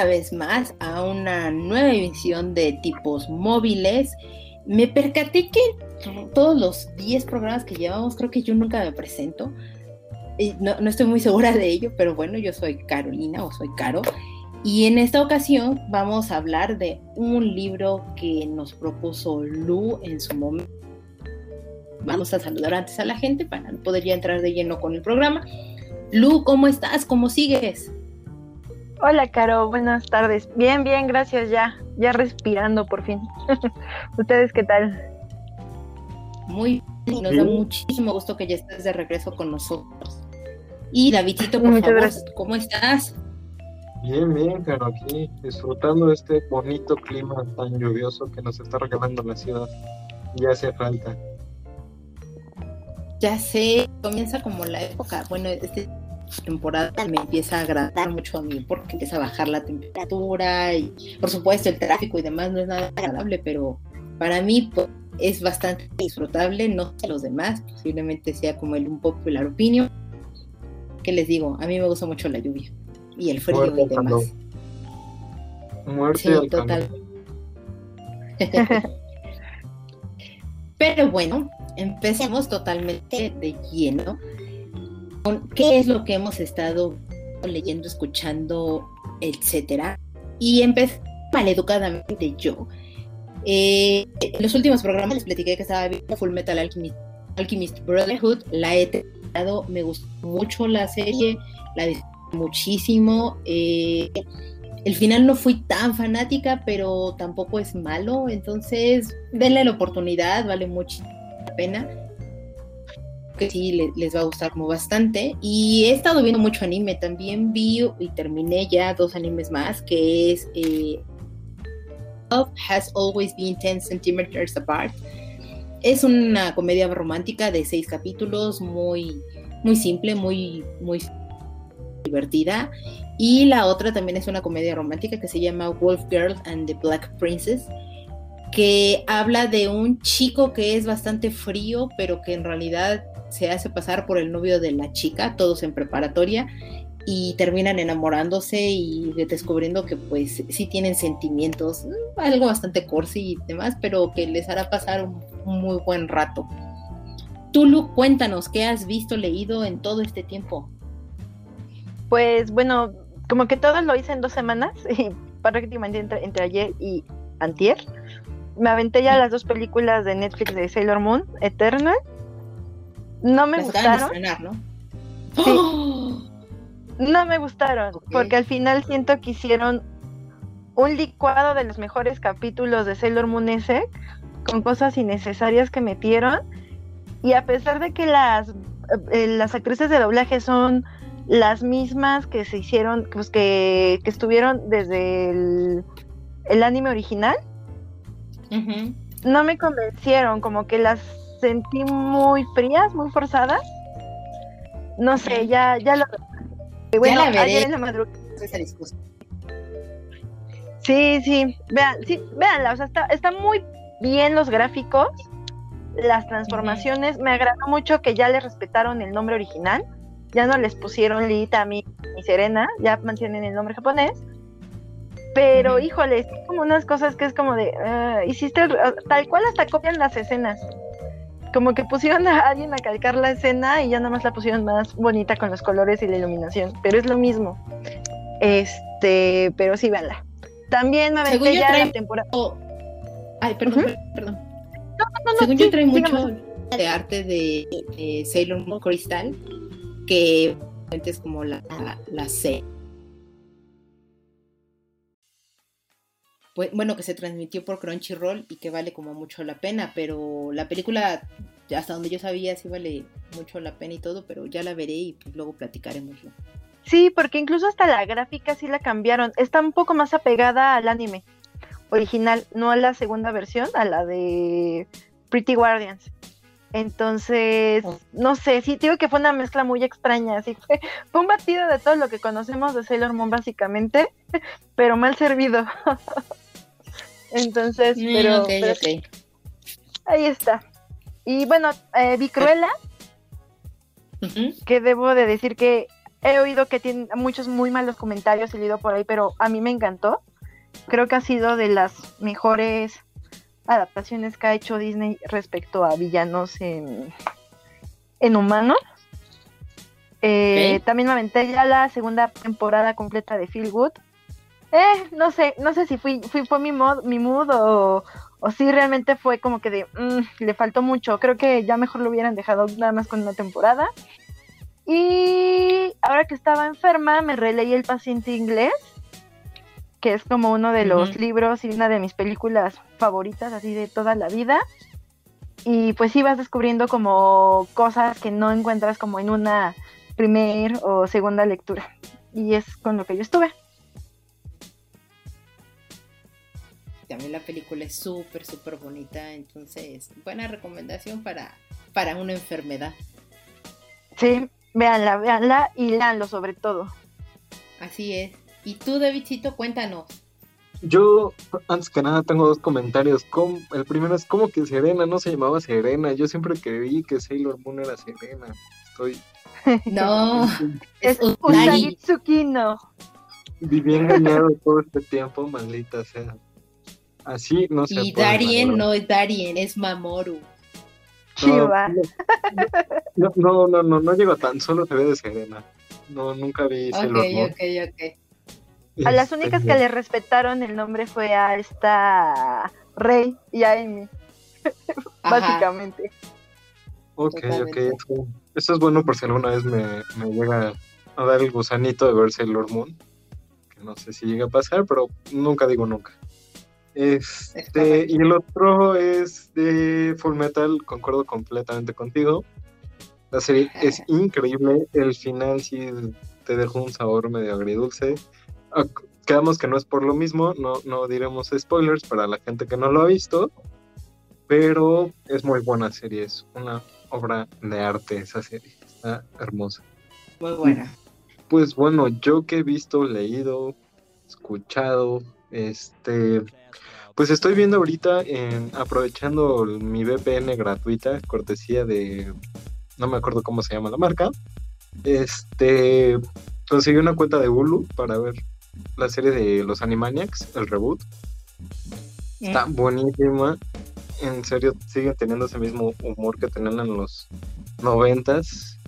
Una vez más a una nueva emisión de tipos móviles. Me percaté que todos los 10 programas que llevamos, creo que yo nunca me presento. No, no estoy muy segura de ello, pero bueno, yo soy Carolina o soy Caro. Y en esta ocasión vamos a hablar de un libro que nos propuso Lu en su momento. Vamos a saludar antes a la gente para poder ya entrar de lleno con el programa. Lu, ¿cómo estás? ¿Cómo sigues? Hola, Caro, buenas tardes. Bien, bien, gracias, ya, ya respirando por fin. ¿Ustedes qué tal? Muy bien, nos da muchísimo gusto que ya estés de regreso con nosotros. Y Davidito, por favor, ¿cómo estás? Bien, bien, Caro, aquí disfrutando de este bonito clima tan lluvioso que nos está regalando la ciudad. Ya hace falta. Ya sé, comienza como la época, bueno, este temporada me empieza a agradar mucho a mí porque empieza a bajar la temperatura y por supuesto el tráfico y demás no es nada agradable, pero para mí pues, es bastante disfrutable, no sé los demás, posiblemente sea como el un popular opinion. ¿Qué les digo? A mí me gusta mucho la lluvia y el frío y demás. Muerte sí, total. Pero bueno, empecemos totalmente de lleno qué es lo que hemos estado leyendo, escuchando, etcétera. Y empecé maleducadamente yo. Eh, en los últimos programas les platiqué que estaba viendo Full Metal Alchemist, Brotherhood. La he terminado, me gustó mucho la serie, la disfruté muchísimo. Eh, el final no fui tan fanática, pero tampoco es malo, entonces denle la oportunidad, vale mucho la pena que sí les va a gustar como bastante. Y he estado viendo mucho anime, también vi y terminé ya dos animes más, que es eh, Love Has Always Been 10 Centimeters Apart. Es una comedia romántica de seis capítulos, muy, muy simple, muy, muy divertida. Y la otra también es una comedia romántica que se llama Wolf Girl and the Black Princess que habla de un chico que es bastante frío, pero que en realidad se hace pasar por el novio de la chica, todos en preparatoria, y terminan enamorándose y descubriendo que pues sí tienen sentimientos, mm, algo bastante corsi y demás, pero que les hará pasar un, muy buen rato. Tulu, cuéntanos, ¿qué has visto, leído en todo este tiempo? Pues bueno, como que todo lo hice en dos semanas, y prácticamente entre, entre ayer y antier. Me aventé ya las dos películas de Netflix de Sailor Moon, Eternal no me gustaron. ¿no? Sí. No me gustaron, porque al final siento que hicieron un licuado de los mejores capítulos de Sailor Moon S con cosas innecesarias que metieron. Y a pesar de que las, eh, las actrices de doblaje son las mismas que se hicieron, pues que, estuvieron desde el, anime original, no me convencieron, como que las sentí muy frías, muy forzadas. No sé, ya, ya lo. Bueno, ya la veré. En la madrugada. Sí, sí, vean, sí, véanla, o sea, está, está muy bien los gráficos, las transformaciones, me agradó mucho que ya le respetaron el nombre original, ya no les pusieron Lita, mi, mi Serena, ya mantienen el nombre japonés, pero híjole, como unas cosas que es como de, uh, hiciste tal cual hasta copian las escenas, como que pusieron a alguien a calcar la escena y ya nada más la pusieron más bonita con los colores y la iluminación, pero es lo mismo. Este, pero sí, véanla. También me aventé ya la temporada. Ay, perdón, perdón. Según yo trae mucho de arte de, Sailor Moon Crystal, que es como la, la C bueno, que se transmitió por Crunchyroll y que vale como mucho la pena, pero la película, hasta donde yo sabía, sí vale mucho la pena y todo, pero ya la veré y pues luego platicaremos. Sí, porque incluso hasta la gráfica sí la cambiaron, está un poco más apegada al anime. original, no a la segunda versión, a la de Pretty Guardians. Entonces, Oh. no sé, sí, digo que fue una mezcla muy extraña, así fue, fue un batido de todo lo que conocemos de Sailor Moon básicamente, pero mal servido. Entonces, Mm, pero, ahí está. Y bueno, eh, vi Cruella, Ujú. que debo de decir que he oído que tiene muchos muy malos comentarios, he leído por ahí, pero a mí me encantó. Creo que ha sido de las mejores adaptaciones que ha hecho Disney respecto a villanos en, en humanos. Eh. También me aventé ya la segunda temporada completa de Feel Good. Eh, no sé, no sé si fui, fui fue mi mod, mi mood o, o si realmente fue como que de mm, le faltó mucho. Creo que ya mejor lo hubieran dejado nada más con una temporada. Y ahora que estaba enferma, me releí El paciente inglés, que es como uno de los libros y una de mis películas favoritas, así de toda la vida. Y pues vas descubriendo como cosas que no encuentras como en una primer o segunda lectura. Y es con lo que yo estuve. También la película es súper, súper bonita, entonces buena recomendación para, para una enfermedad. Sí, véanla, véanla y leanlo sobre todo. Así es. Y tú, Davidcito, cuéntanos. Yo, antes que nada, tengo dos comentarios. ¿Cómo- El primero es como que Serena no se llamaba Serena. Yo siempre creí que Sailor Moon era Serena. Estoy No, Es Usagi. Usagi Tsukino. viví engañado todo este tiempo, maldita sea. Así no se Y Darien no es Darien, es Mamoru. Chiva. No, no, no, no, no llego tan solo se ve de Serena. No, nunca vi Ok, Sailor Moon. ok, ok. A las únicas que le respetaron el nombre fue a esta Rey y a Amy, básicamente. Ok, ok. Eso es bueno por si alguna vez me, me llega a dar el gusanito de ver Sailor Moon. Que no sé si llega a pasar, pero nunca digo nunca. Es Este, y el otro es de Full Metal, concuerdo completamente contigo. La serie es increíble, el final sí te dejó un sabor medio agridulce. Ah, Quedamos que no es por lo mismo, no, no diremos spoilers para la gente que no lo ha visto, pero es muy buena serie, es una obra de arte esa serie, está hermosa. Muy buena. Pues bueno, yo que he visto, leído, escuchado, este, pues estoy viendo ahorita, en, aprovechando mi VPN gratuita, cortesía de, no me acuerdo cómo se llama la marca, este, conseguí una cuenta de Hulu para ver la serie de los Animaniacs, el reboot. Está buenísima. En serio, siguen teniendo ese mismo humor que tenían en los noventas.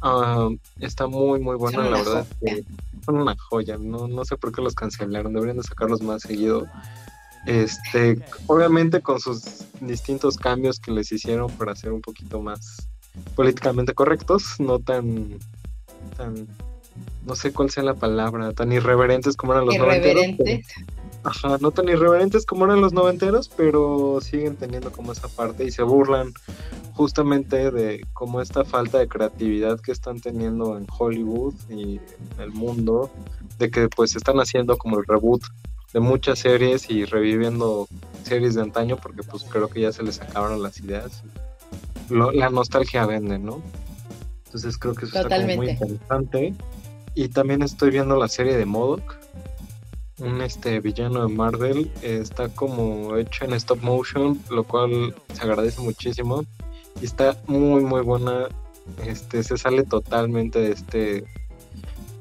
Ah, está muy, muy buena, la verdad. que una joya. No, no sé por qué los cancelaron. Deberían de sacarlos más seguido. Este, obviamente con sus distintos cambios que les hicieron para ser un poquito más políticamente correctos, no tan, tan, no sé cuál sea la palabra, tan irreverentes como eran los noventeros. Irreverente. Ajá, no tan irreverentes como eran los noventeros, pero siguen teniendo como esa parte y se burlan justamente de como esta falta de creatividad que están teniendo en Hollywood y en el mundo, de que pues están haciendo como el reboot de muchas series y reviviendo series de antaño porque pues creo que ya se les acabaron las ideas. Lo- la nostalgia vende, ¿no? Entonces creo que eso está como muy interesante. Y también estoy viendo la serie de Modoc, un este villano de Marvel, eh, está como hecho en stop motion, lo cual se agradece muchísimo. Y está muy muy buena. Este se sale totalmente de este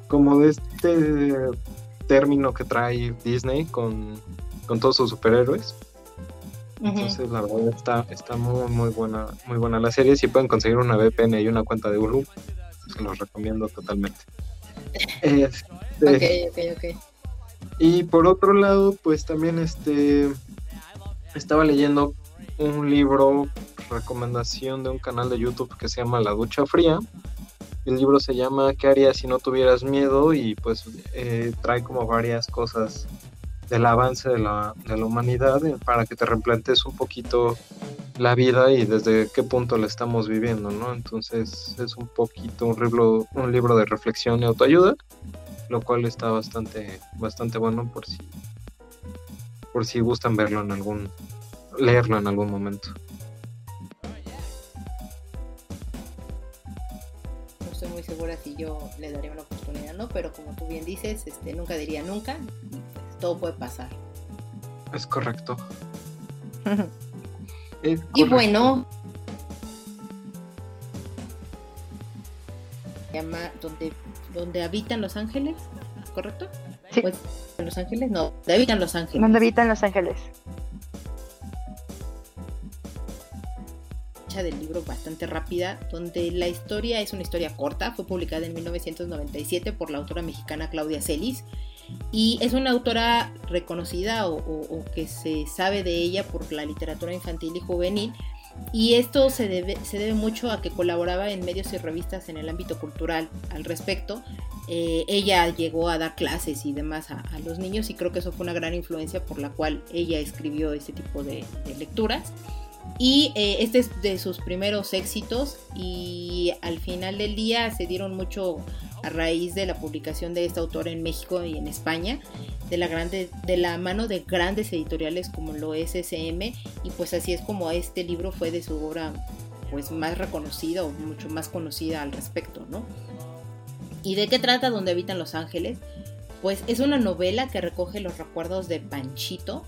como de este término que trae Disney con, con todos sus superhéroes. Entonces la verdad está, está muy muy buena, muy buena la serie. Si pueden conseguir una VPN y una cuenta de Hulu, se los recomiendo totalmente. Este, Ok, ok, ok. Y por otro lado, pues también este estaba leyendo un libro, recomendación de un canal de YouTube que se llama La Ducha Fría. El libro se llama ¿Qué harías si no tuvieras miedo? Y pues eh, trae como varias cosas del avance de la, de la humanidad eh, para que te replantes un poquito la vida y desde qué punto la estamos viviendo, ¿no? Entonces es un poquito un libro, un libro de reflexión y autoayuda lo cual está bastante bastante bueno por si por si gustan verlo en algún, leerlo en algún momento. No estoy muy segura si yo le daría una oportunidad, ¿no? Pero como tú bien dices, este, nunca diría nunca, todo puede pasar. Es correcto. Y bueno, llama donde, donde habitan los ángeles, ¿correcto? Sí. Pues, ¿En Los Ángeles? No, donde habitan los ángeles. Donde habitan Los Ángeles. del libro bastante rápida, donde la historia es una historia corta, fue publicada en 1997 por la autora mexicana Claudia Celis y es una autora reconocida o, o- o que se sabe de ella por la literatura infantil y juvenil y esto se debe, se debe mucho a que colaboraba en medios y revistas en el ámbito cultural al respecto. Eh, ella llegó a dar clases y demás a, a los niños y creo que eso fue una gran influencia por la cual ella escribió ese tipo de, lecturas. Y eh, este es de sus primeros éxitos y al final del día se dieron mucho a raíz de la publicación de esta autora en México y en España, de la, grande, de la mano de grandes editoriales como lo es SM y pues así es como este libro fue de su obra pues más reconocida o mucho más conocida al respecto, ¿no? ¿Y de qué trata Donde habitan los ángeles? Pues es una novela que recoge los recuerdos de Panchito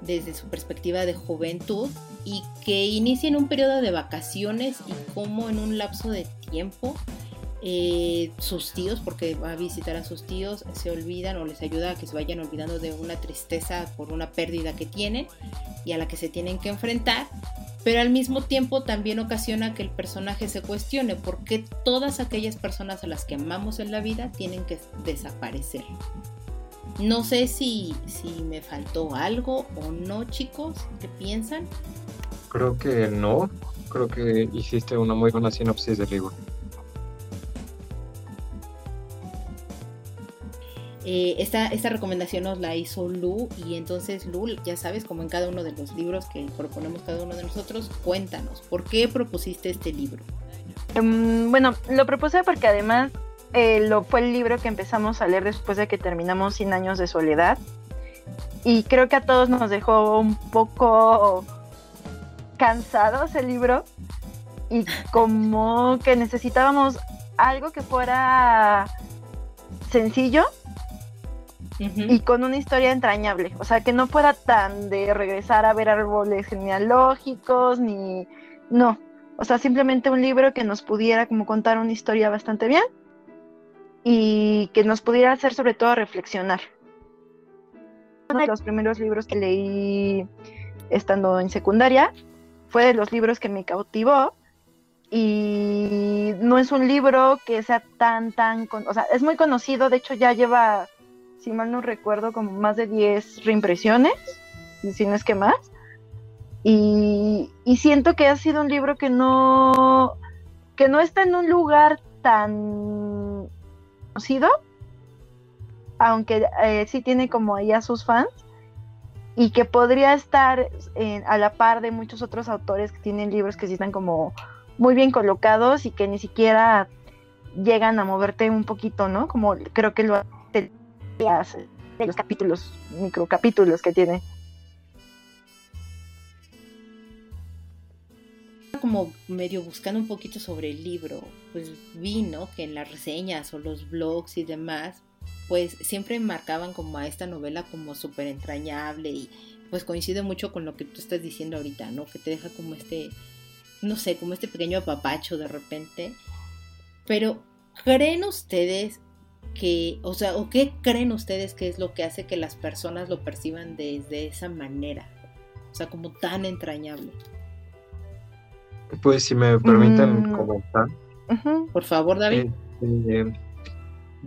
desde su perspectiva de juventud y que inicia en un periodo de vacaciones y cómo en un lapso de tiempo eh, sus tíos, porque va a visitar a sus tíos, se olvidan o les ayuda a que se vayan olvidando de una tristeza por una pérdida que tienen y a la que se tienen que enfrentar, pero al mismo tiempo también ocasiona que el personaje se cuestione por qué todas aquellas personas a las que amamos en la vida tienen que desaparecer. No sé si, si me faltó algo o no, chicos, ¿qué piensan? Creo que no. Creo que hiciste una muy buena sinopsis del libro. Eh, esta, esta recomendación nos la hizo Lu y entonces Lu, ya sabes, como en cada uno de los libros que proponemos cada uno de nosotros, cuéntanos, ¿por qué propusiste este libro? Mm, bueno, lo propuse porque además eh, lo, fue el libro que empezamos a leer después de que terminamos 100 años de soledad. Y creo que a todos nos dejó un poco cansados el libro. Y como que necesitábamos algo que fuera sencillo y con una historia entrañable. O sea, que no fuera tan de regresar a ver árboles genealógicos, ni... No. O sea, simplemente un libro que nos pudiera como contar una historia bastante bien y que nos pudiera hacer sobre todo reflexionar. Uno de los primeros libros que leí estando en secundaria fue de los libros que me cautivó y no es un libro que sea tan, tan, o sea, es muy conocido, de hecho ya lleva, si mal no recuerdo, como más de 10 reimpresiones, si no es que más. Y, y, siento que ha sido un libro que no, que no está en un lugar tan conocido, aunque eh, sí tiene como ahí a sus fans, y que podría estar eh, a la par de muchos otros autores que tienen libros que sí están como muy bien colocados y que ni siquiera llegan a moverte un poquito, ¿no? Como creo que lo hace de los capítulos, microcapítulos que tiene. como medio buscando un poquito sobre el libro, pues vi, ¿no? Que en las reseñas o los blogs y demás, pues siempre marcaban como a esta novela como súper entrañable y pues coincide mucho con lo que tú estás diciendo ahorita, ¿no? Que te deja como este, no sé, como este pequeño apapacho de repente. Pero, ¿creen ustedes que, o sea, o qué creen ustedes que es lo que hace que las personas lo perciban desde esa manera? O sea, como tan entrañable. Pues si me permiten mm. comentar. Uh -huh. Por favor, David. Eh,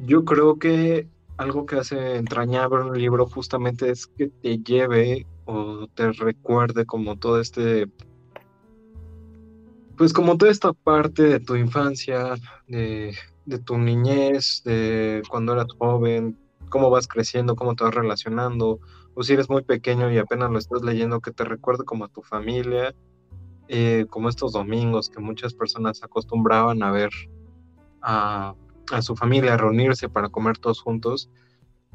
yo creo que algo que hace entrañable un libro justamente es que te lleve o te recuerde como todo este pues como toda esta parte de tu infancia, de, de, tu niñez, de cuando eras joven, cómo vas creciendo, cómo te vas relacionando, o si eres muy pequeño y apenas lo estás leyendo, que te recuerde como a tu familia, eh, como estos domingos que muchas personas acostumbraban a ver a, a, su familia, a reunirse para comer todos juntos.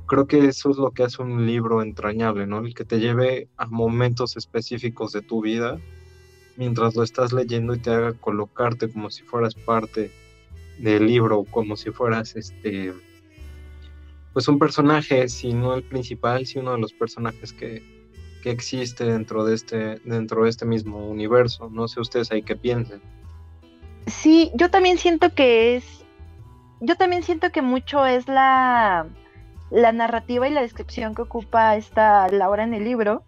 creo que eso es lo que hace un libro entrañable, ¿no? El que te lleve a momentos específicos de tu vida mientras lo estás leyendo y te haga colocarte como si fueras parte del libro, como si fueras este pues un personaje, si no el principal, si uno de los personajes que, que existe dentro de este dentro de este mismo universo. No sé ustedes ahí qué piensen. Sí, yo también siento que es yo también siento que mucho es la la narrativa y la descripción que ocupa esta Laura en el libro,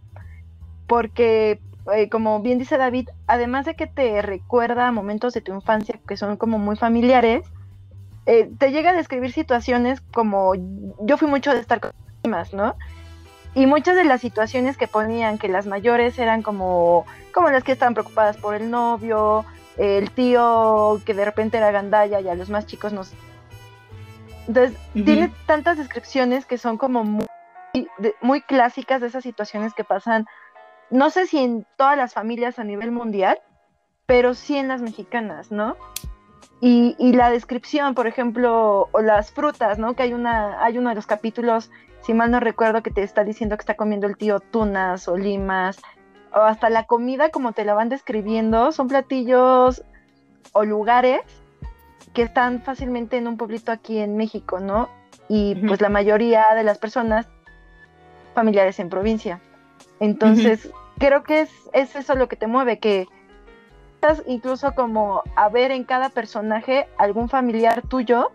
porque eh, como bien dice David, además de que te recuerda momentos de tu infancia que son como muy familiares, eh, te llega a describir situaciones como yo fui mucho de estar con primas, ¿no? Y muchas de las situaciones que ponían que las mayores eran como, como las que estaban preocupadas por el novio, el tío que de repente era gandalla y a los más chicos nos... Entonces, tiene tantas descripciones que son como muy, muy clásicas de esas situaciones que pasan, no sé si en todas las familias a nivel mundial, pero sí en las mexicanas, ¿no? Y, y, la descripción, por ejemplo, o las frutas, ¿no? Que hay una, hay uno de los capítulos, si mal no recuerdo, que te está diciendo que está comiendo el tío tunas o limas, o hasta la comida como te la van describiendo, son platillos o lugares que están fácilmente en un pueblito aquí en México, ¿no? Y pues la mayoría de las personas familiares en provincia. Entonces, creo que es, es eso lo que te mueve, que incluso como a ver en cada personaje algún familiar tuyo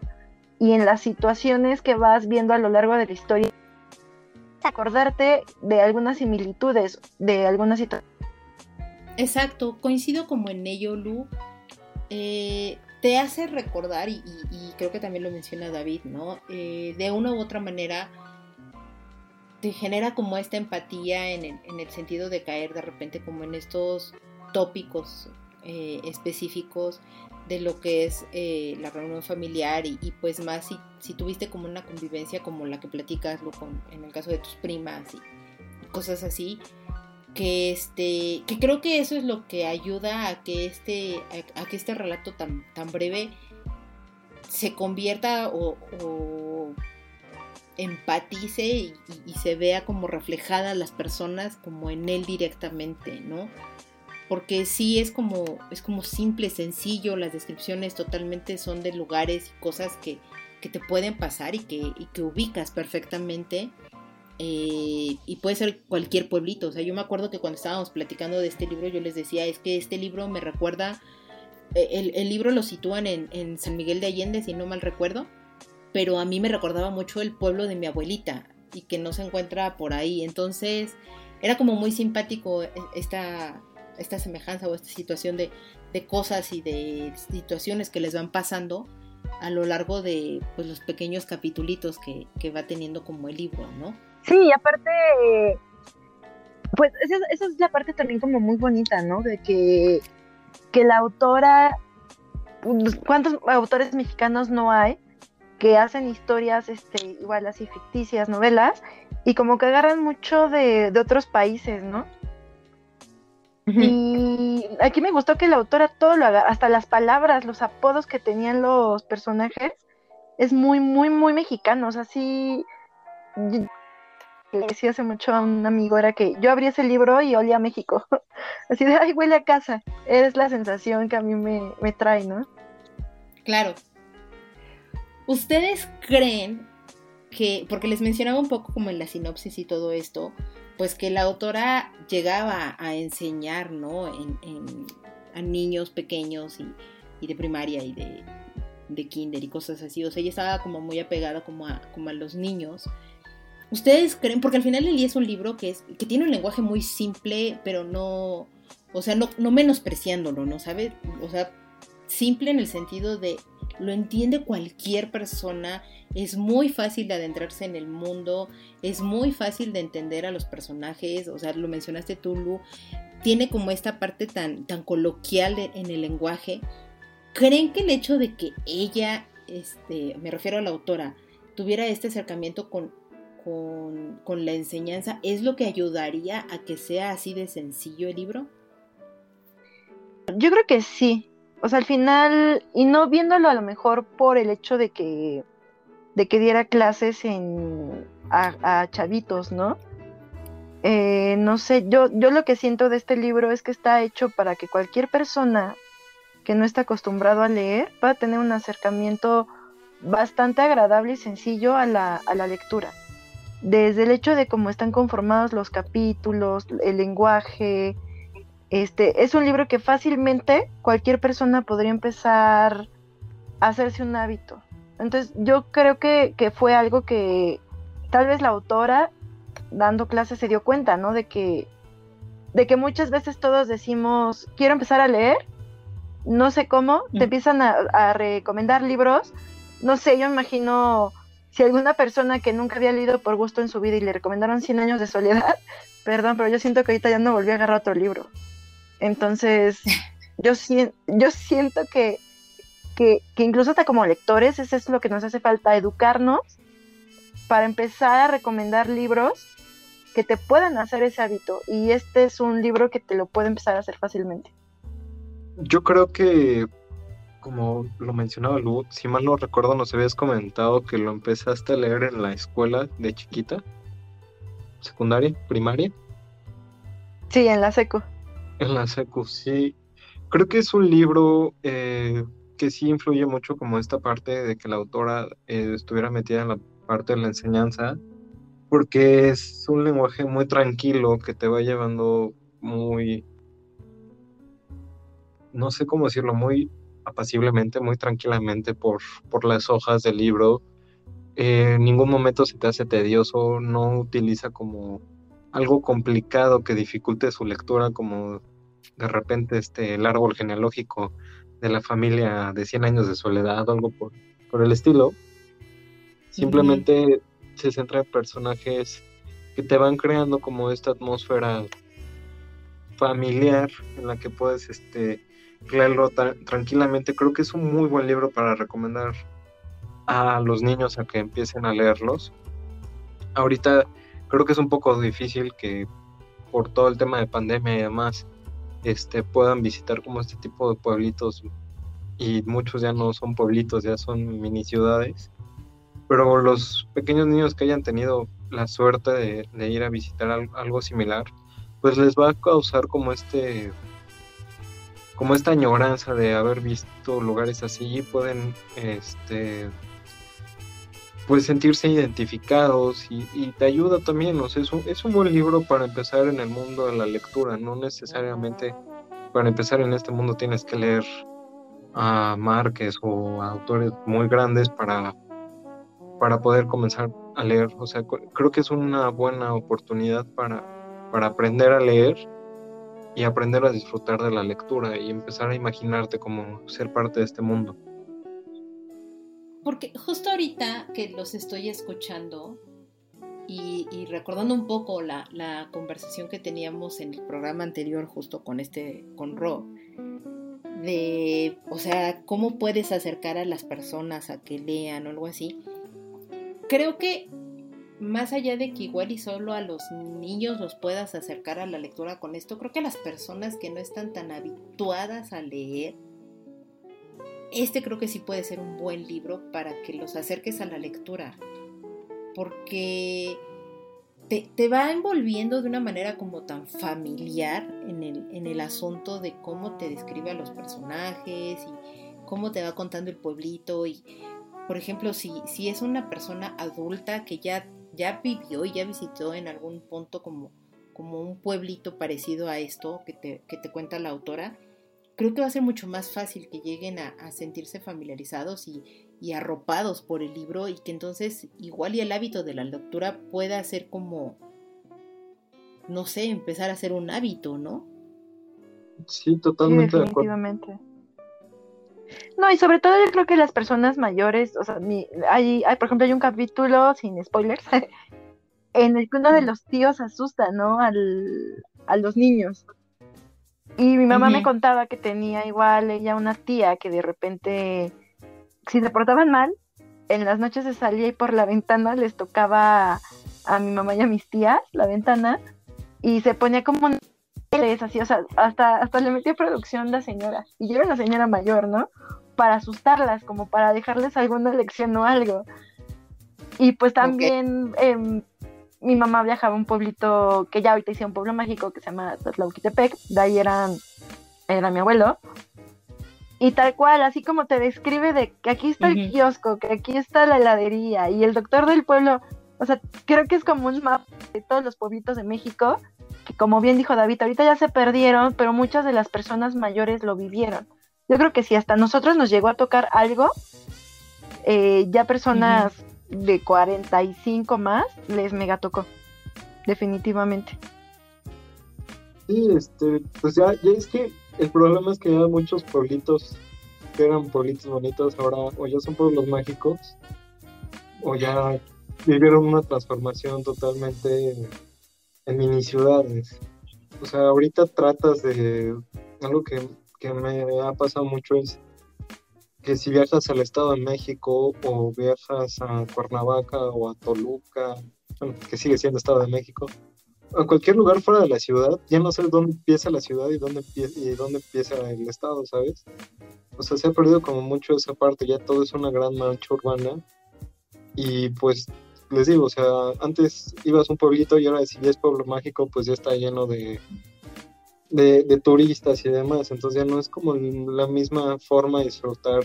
y en las situaciones que vas viendo a lo largo de la historia, acordarte de algunas similitudes, de algunas situaciones. Exacto, coincido como en ello, Lu. Eh, te hace recordar, y, creo que también lo menciona David, ¿no? Eh, de una u otra manera te genera como esta empatía en el, en el sentido de caer de repente como en estos tópicos eh, específicos de lo que es eh, la reunión familiar y, pues más si, si, tuviste como una convivencia como la que platicas con, en el caso de tus primas y, cosas así que este que creo que eso es lo que ayuda a que este a, que este relato tan, tan breve se convierta o, empatice y, y, se vea como reflejada las personas como en él directamente, ¿no? porque sí es como, es como simple, sencillo, las descripciones totalmente son de lugares y cosas que, te pueden pasar y que, que ubicas perfectamente. Eh, y puede ser cualquier pueblito. O sea, yo me acuerdo que cuando estábamos platicando de este libro, yo les decía, es que este libro me recuerda, eh, el, libro lo sitúan en, en, San Miguel de Allende, si no mal recuerdo, pero a mí me recordaba mucho el pueblo de mi abuelita y que no se encuentra por ahí. Entonces, era como muy simpático e, esta, esta semejanza o esta situación de, cosas y de situaciones que les van pasando a lo largo de pues, los pequeños capitulitos que, va teniendo como el libro, ¿no? Sí, y aparte, pues esa, es la parte también como muy bonita, ¿no? De que, que la autora, pues, ¿cuántos autores mexicanos no hay que hacen historias este, igual así ficticias, novelas, y como que agarran mucho de, de otros países, ¿no? Y aquí me gustó que la autora todo lo haga, hasta las palabras, los apodos que tenían los personajes, es muy, muy, muy mexicano. O sea, sí. Le decía hace mucho a un amigo, era que yo abrí ese libro y olía a México. Así de, ay, huele a casa. Es la sensación que a mí me, me trae, ¿no? Claro. ¿Ustedes creen que, porque les mencionaba un poco como en la sinopsis y todo esto, pues que la autora llegaba a enseñar, ¿no? En, a niños pequeños y, de primaria y de, de, kinder y cosas así. O sea, ella estaba como muy apegada como a, como a los niños. ¿Ustedes creen? Porque al final el es un libro que, tiene un lenguaje muy simple, pero no, o sea, no, no menospreciándolo, ¿no? ¿Sabe? O sea, simple en el sentido de lo entiende cualquier persona, es muy fácil de adentrarse en el mundo, es muy fácil de entender a los personajes, o sea, lo mencionaste tú, Lu, tiene como esta parte tan, tan coloquial en el lenguaje. ¿Creen que el hecho de que ella, este, me refiero a la autora, tuviera este acercamiento con, con, con la enseñanza, es lo que ayudaría a que sea así de sencillo el libro? Yo creo que sí, o sea, al final, y no viéndolo a lo mejor por el hecho de que de que diera clases en, a, chavitos, ¿no? Eh, no sé, yo, yo lo que siento de este libro es que está hecho para que cualquier persona que no está acostumbrado a leer pueda tener un acercamiento bastante agradable y sencillo a la, a la lectura. Desde el hecho de cómo están conformados los capítulos, el lenguaje, este, es un libro que fácilmente cualquier persona podría empezar a hacerse un hábito. Entonces yo creo que, fue algo que tal vez la autora dando clases se dio cuenta, ¿no? De que, de que muchas veces todos decimos, quiero empezar a leer, no sé cómo, te mm. empiezan a, a, recomendar libros, no sé, yo imagino si alguna persona que nunca había leído por gusto en su vida y le recomendaron 100 años de soledad, perdón, pero yo siento que ahorita ya no volví a agarrar otro libro. Entonces, yo, yo siento que, que, incluso hasta como lectores, eso es lo que nos hace falta, educarnos para empezar a recomendar libros que te puedan hacer ese hábito. Y este es un libro que te lo puede empezar a hacer fácilmente. Yo creo que, como lo mencionaba Lu, si mal no recuerdo, nos habías comentado que lo empezaste a leer en la escuela de chiquita, secundaria, primaria. Sí, en la seco. En la secu, sí. Creo que es un libro eh, que sí influye mucho como esta parte de que la autora eh, estuviera metida en la parte de la enseñanza, porque es un lenguaje muy tranquilo que te va llevando muy, no sé cómo decirlo, muy apaciblemente, muy tranquilamente por, por las hojas del libro. Eh, en ningún momento se te hace tedioso, no utiliza como algo complicado que dificulte su lectura, como de repente este, el árbol genealógico de la familia de 100 años de soledad o algo por, el estilo. Simplemente se centra en personajes que te van creando como esta atmósfera familiar en la que puedes este, leerlo tranquilamente. Creo que es un muy buen libro para recomendar a los niños a que empiecen a leerlos. Ahorita creo que es un poco difícil que por todo el tema de pandemia y demás este, puedan visitar como este tipo de pueblitos y muchos ya no son pueblitos, ya son mini ciudades. Pero los pequeños niños que hayan tenido la suerte de, ir a visitar algo, similar, pues les va a causar como este como esta añoranza de haber visto lugares así y pueden este pues sentirse identificados y, te ayuda también, o sea, es un, es un buen libro para empezar en el mundo de la lectura, no necesariamente para empezar en este mundo tienes que leer a Márquez o a autores muy grandes para, para poder comenzar a leer, o sea, creo que es una buena oportunidad para, para aprender a leer y aprender a disfrutar de la lectura y empezar a imaginarte como ser parte de este mundo porque justo ahorita que los estoy escuchando y, recordando un poco la, conversación que teníamos en el programa anterior justo con este, con Ro, de, o sea, cómo puedes acercar a las personas a que lean o algo así, creo que más allá de que igual y solo a los niños los puedas acercar a la lectura con esto, creo que a las personas que no están tan habituadas a leer, este creo que sí puede ser un buen libro para que los acerques a la lectura, porque te, va envolviendo de una manera como tan familiar en el, en el asunto de cómo te describe a los personajes y cómo te va contando el pueblito. Y, por ejemplo, si, si es una persona adulta que ya, ya vivió y ya visitó en algún punto como, como un pueblito parecido a esto que te, que te cuenta la autora, creo que va a ser mucho más fácil que lleguen a, sentirse familiarizados y, arropados por el libro y que entonces igual y el hábito de la lectura pueda ser como, no sé, empezar a ser un hábito, ¿no? Sí, totalmente. definitivamente. No, y sobre todo yo creo que las personas mayores, o sea, hay, hay, por ejemplo, hay un capítulo, sin spoilers, en el que uno de los tíos asusta, ¿no? Al, a los niños. Y mi mamá me contaba que tenía igual ella una tía que de repente, si se portaban mal, en las noches se salía y por la ventana les tocaba a mi mamá y a mis tías la ventana y se ponía como así, o sea, hasta, hasta le metía producción la señora. Y yo era una señora mayor, ¿no? Para asustarlas, como para dejarles alguna lección o algo. Y pues también em, mi mamá viajaba a un pueblito que ya ahorita hice un pueblo mágico que se llama Tlatlauquitepec, de ahí era, era mi abuelo. Y tal cual, así como te describe de que aquí está el kiosco, que aquí está la heladería y el doctor del pueblo, o sea, creo que es como un mapa de todos los pueblitos de México, que como bien dijo David, ahorita ya se perdieron, pero muchas de las personas mayores lo vivieron. Yo creo que si hasta nosotros nos llegó a tocar algo, eh, ya personas de 45 más les mega tocó, definitivamente. Sí, este, pues ya, ya es que el problema es que ya muchos pueblitos que eran pueblitos bonitos ahora o ya son pueblos mágicos o ya vivieron una transformación totalmente en mini ciudades. O sea, ahorita tratas de algo que, que me ha pasado mucho es que si viajas al Estado de México o viajas a Cuernavaca o a Toluca, que sigue siendo Estado de México, a cualquier lugar fuera de la ciudad, ya no sabes dónde empieza la ciudad y dónde empieza, y dónde empieza el Estado, ¿sabes? O sea, se ha perdido como mucho esa parte, ya todo es una gran mancha urbana y pues les digo, o sea, antes ibas a un pueblito y ahora si ya es pueblo mágico, pues ya está lleno de, de, turistas y demás, entonces ya no es como la misma forma de disfrutar,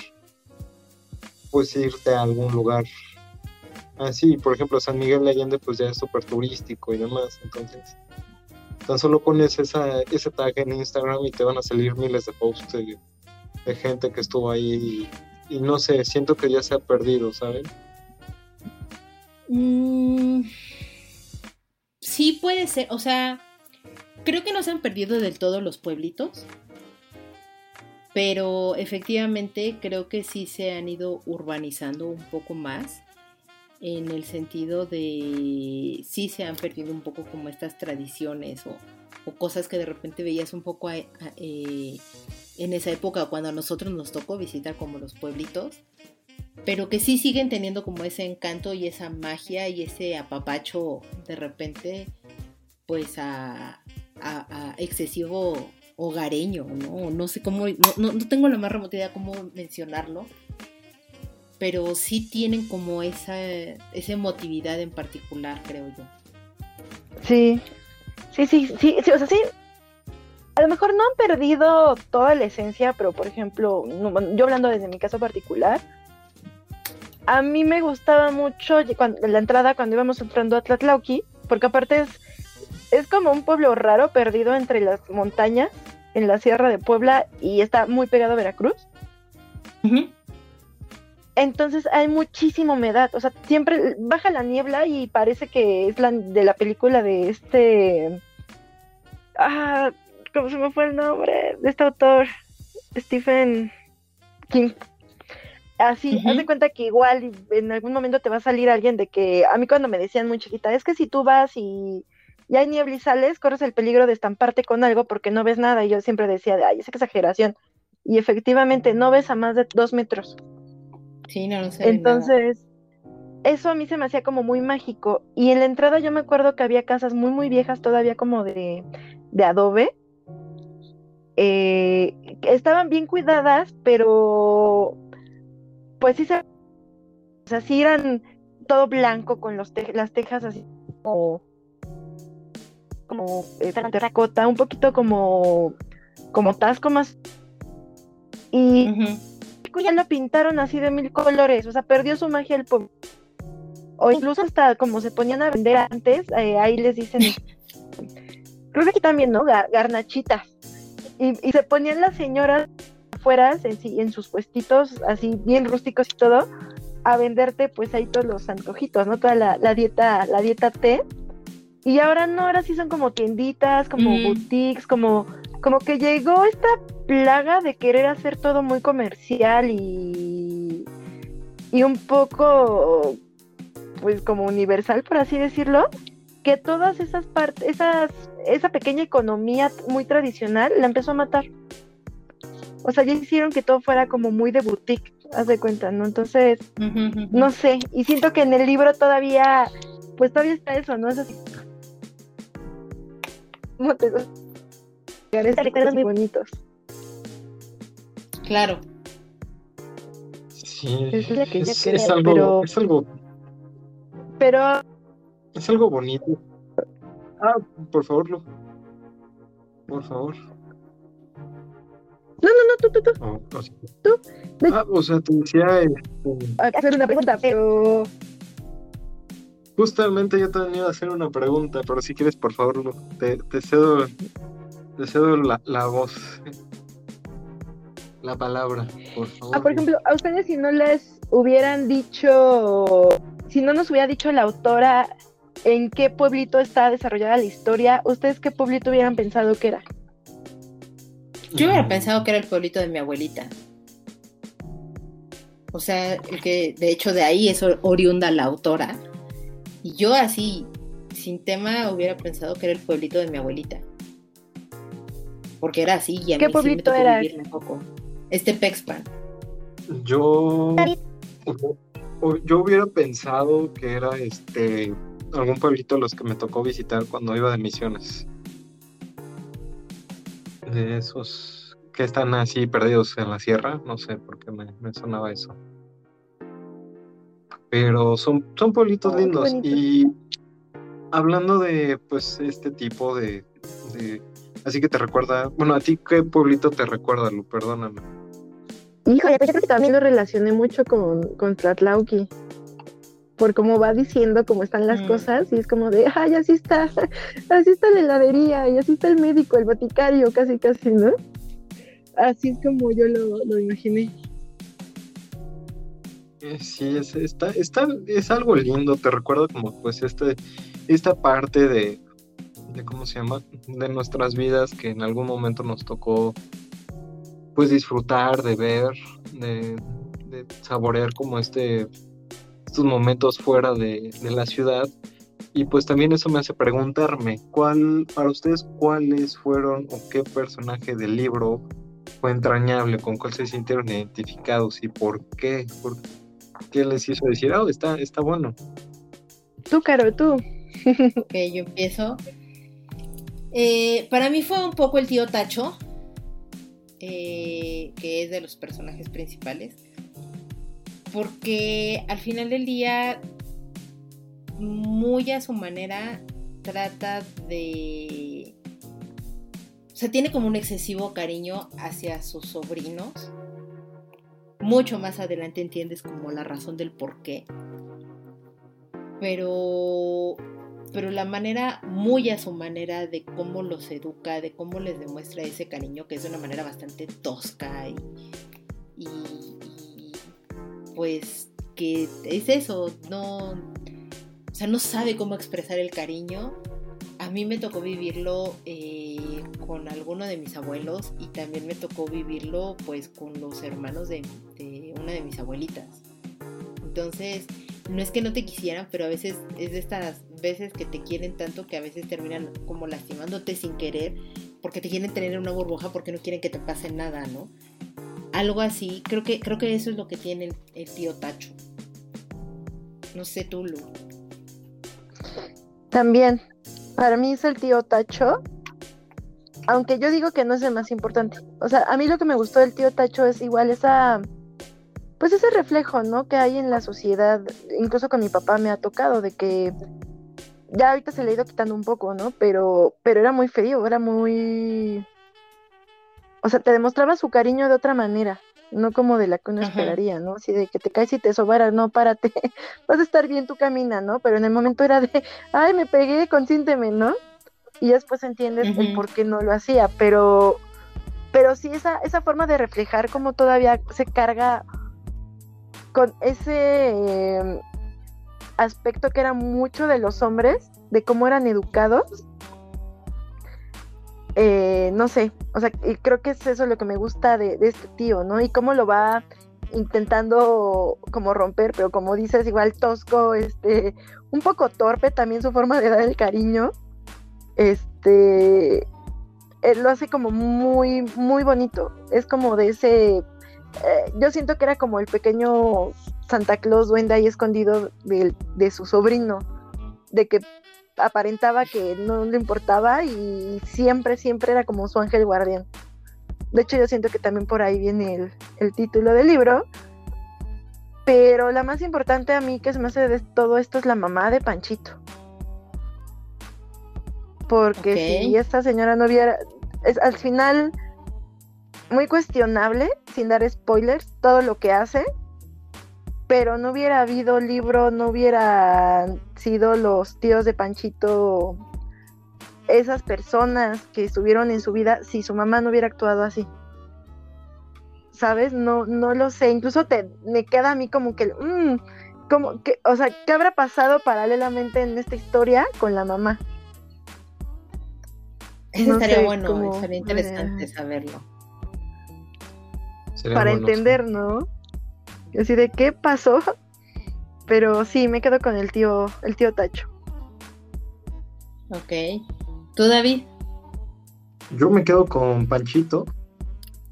pues irte a algún lugar así, por ejemplo, San Miguel de Allende pues ya es súper turístico y demás, entonces tan solo pones esa, ese tag en Instagram y te van a salir miles de posts de, gente que estuvo ahí y, no sé, siento que ya se ha perdido, ¿saben? Mm, sí puede ser, o sea, Creo que no se han perdido del todo los pueblitos, pero efectivamente creo que sí se han ido urbanizando un poco más en el sentido de sí se han perdido un poco como estas tradiciones o, cosas que de repente veías un poco eh, en esa época cuando a nosotros nos tocó visitar como los pueblitos, pero que sí siguen teniendo como ese encanto y esa magia y ese apapacho de repente pues a, a, excesivo hogareño, ¿no? No sé cómo, no, tengo la más remota idea cómo mencionarlo, pero sí tienen como esa, emotividad en particular, creo yo. Sí, sí, sí, sí, sí, o sea, sí. A lo mejor no han perdido toda la esencia, pero por ejemplo, yo hablando desde mi caso particular, a mí me gustaba mucho la entrada cuando íbamos entrando a Tlatlauqui, porque aparte es es como un pueblo raro perdido entre las montañas en la Sierra de Puebla y está muy pegado a Veracruz. Entonces hay muchísima humedad, o sea, siempre baja la niebla y parece que es la de la película de este... Ah, ¿cómo se me fue el nombre? De este autor, Stephen King. Así, haz de cuenta que igual en algún momento te va a salir alguien de que a mí cuando me decían muy chiquita, es que si tú vas y y hay niebla y sales, corres el peligro de estamparte con algo porque no ves nada. Y yo siempre decía, de, ay, esa exageración. Y efectivamente, no ves a más de dos metros. Sí, no lo sé. Entonces, eso a mí se me hacía como muy mágico. Y en la entrada yo me acuerdo que había casas muy, muy viejas, todavía como de, de adobe. Eh, estaban bien cuidadas, pero pues sí se... O sea, sí eran todo blanco con los las tejas así como como eh, terracota, un poquito como, como tasco más. Y ya lo pintaron así de mil colores, o sea, perdió su magia el pueblo. O incluso hasta como se ponían a vender antes, eh, ahí les dicen, creo que aquí también, ¿no? garnachitas. Y, se ponían las señoras afuera en, en sus puestitos, así bien rústicos y todo, a venderte pues ahí todos los antojitos, ¿no? Toda la, la dieta, la dieta té y ahora no, ahora sí son como tienditas, como boutiques, como, como que llegó esta plaga de querer hacer todo muy comercial y, y un poco, pues como universal, por así decirlo, que todas esas partes, esas, esa pequeña economía muy tradicional la empezó a matar. O sea, ya hicieron que todo fuera como muy de boutique, haz de cuenta, ¿no? Entonces, no sé, y siento que en el libro todavía, pues todavía está eso, ¿no? Es así ¿Cómo te recuerdos muy bonitos. Claro. Sí, es, algo, es algo Pero Es algo bonito. Ah, por favor, Lu. Por favor. no, no, no, tú, tú, tú. Oh, o sea, Tú. Ah, o sea, te decía, este, hacer una pregunta, pero justamente yo también iba a hacer una pregunta, pero si quieres, por favor, te, te cedo, te cedo la, la voz. La palabra, por favor. Ah, por ejemplo, a ustedes si no les hubieran dicho, si no nos hubiera dicho la autora en qué pueblito está desarrollada la historia, ¿ustedes qué pueblito hubieran pensado que era? Yo hubiera pensado que era el pueblito de mi abuelita. O sea, el que de hecho de ahí es or- oriunda la autora. Y yo así, sin tema, hubiera pensado que era el pueblito de mi abuelita. Porque era así y a ¿Qué mí sí me tocó era? un poco. Este Pexpan. Yo, o- yo hubiera pensado que era este algún pueblito de los que me tocó visitar cuando iba de misiones. De esos que están así perdidos en la sierra, no sé por qué me, me sonaba eso. Pero son, son pueblitos Oh, qué lindos. Y hablando de pues este tipo de, de- así que te recuerda, bueno, a ti qué pueblito te recuerda, Lu, perdóname. Híjole, pues yo creo que también lo relacioné mucho con, con Tlatlauqui. Por cómo va diciendo cómo están las Mm. cosas, y es como de, ay, así está, así está la heladería, y así está el médico, el boticario, casi, casi, ¿no? Así es como yo lo, lo imaginé. Eh, Sí, es, está, está, es algo lindo, te recuerdo como pues este, esta parte de, de, ¿cómo se llama? De nuestras vidas que en algún momento nos tocó pues disfrutar, de ver, de, de saborear como este, estos momentos fuera de, de la ciudad. Y pues también eso me hace preguntarme, ¿cuál, para ustedes, cuáles fueron o qué personaje del libro fue entrañable, con cuál se sintieron identificados y por qué? ¿Por qué les hizo decir, oh, está, está bueno? Tú, Caro, tú. Ok, yo empiezo. Eh, para mí fue un poco el tío Tacho, eh, que es de los personajes principales, porque al final del día, muy a su manera, trata de... O sea, tiene como un excesivo cariño hacia sus sobrinos. Mucho más adelante entiendes como la razón del por qué. Pero pero la manera, muy a su manera, de cómo los educa, de cómo les demuestra ese cariño, que es de una manera bastante tosca y, y- pues que es eso, no, o sea, no sabe cómo expresar el cariño. A mí me tocó vivirlo eh, con alguno de mis abuelos y también me tocó vivirlo pues con los hermanos de, de una de mis abuelitas. Entonces, no es que no te quisieran, pero a veces es de estas veces que te quieren tanto que a veces terminan como lastimándote sin querer, porque te quieren tener en una burbuja porque no quieren que te pase nada, ¿no? Algo así, creo que, creo que eso es lo que tiene el, el tío Tacho. No sé tú, Lu. También, para mí es el tío Tacho, aunque yo digo que no es el más importante. O sea, a mí lo que me gustó del tío Tacho es igual esa, pues ese reflejo, ¿no? Que hay en la sociedad, incluso con mi papá me ha tocado de que ya ahorita se le ha ido quitando un poco, ¿no? Pero, pero era muy frío, era muy, o sea, te demostraba su cariño de otra manera. No como de la que uno Ajá. esperaría, ¿no? Así de que te caes y te sobara, no, párate, vas a estar bien, tú camina, ¿no? Pero en el momento era de, ay, me pegué, consiénteme, ¿no? Y después entiendes el por qué no lo hacía, pero, pero sí esa, esa forma de reflejar cómo todavía se carga con ese eh, aspecto que era mucho de los hombres, de cómo eran educados. Eh, no sé, o sea, y creo que es eso lo que me gusta de, de este tío, ¿no? Y cómo lo va intentando como romper, pero como dices, igual tosco, este, un poco torpe también su forma de dar el cariño. Este, él lo hace como muy, muy bonito. Es como de ese, eh, yo siento que era como el pequeño Santa Claus duende ahí escondido del- de, su sobrino, de que aparentaba que no le importaba y siempre, siempre era como su ángel guardián. De hecho, yo siento que también por ahí viene el, el título del libro. Pero la más importante a mí que se me hace de todo esto es la mamá de Panchito. Porque si esta señora no hubiera, es al final muy cuestionable, sin dar spoilers, todo lo que hace, pero no hubiera habido libro, no hubiera sido los tíos de Panchito esas personas que estuvieron en su vida si su mamá no hubiera actuado así. ¿Sabes? No, no lo sé. Incluso te, me queda a mí como que, mm, como que, o sea, ¿qué habrá pasado paralelamente en esta historia con la mamá? Eso estaría bueno, estaría interesante saberlo. Para entender, ¿no? Así de qué pasó. Pero sí, me quedo con el tío, el tío Tacho. Ok. ¿Tú, David? Yo me quedo con Panchito,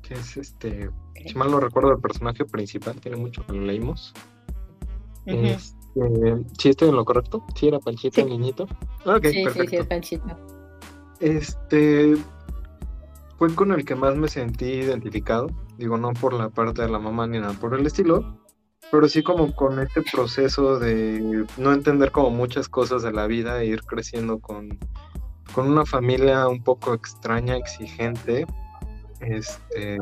que es este, si mal no recuerdo, el personaje principal, tiene mucho que lo leímos. este, ¿Sí estoy en lo correcto? ¿Sí era Panchito el niñito? sí, sí, sí, Panchito. Este fue con el que más me sentí identificado. Digo, no por la parte de la mamá ni nada por el estilo, pero sí como con este proceso de no entender como muchas cosas de la vida e ir creciendo con, con una familia un poco extraña, exigente, este,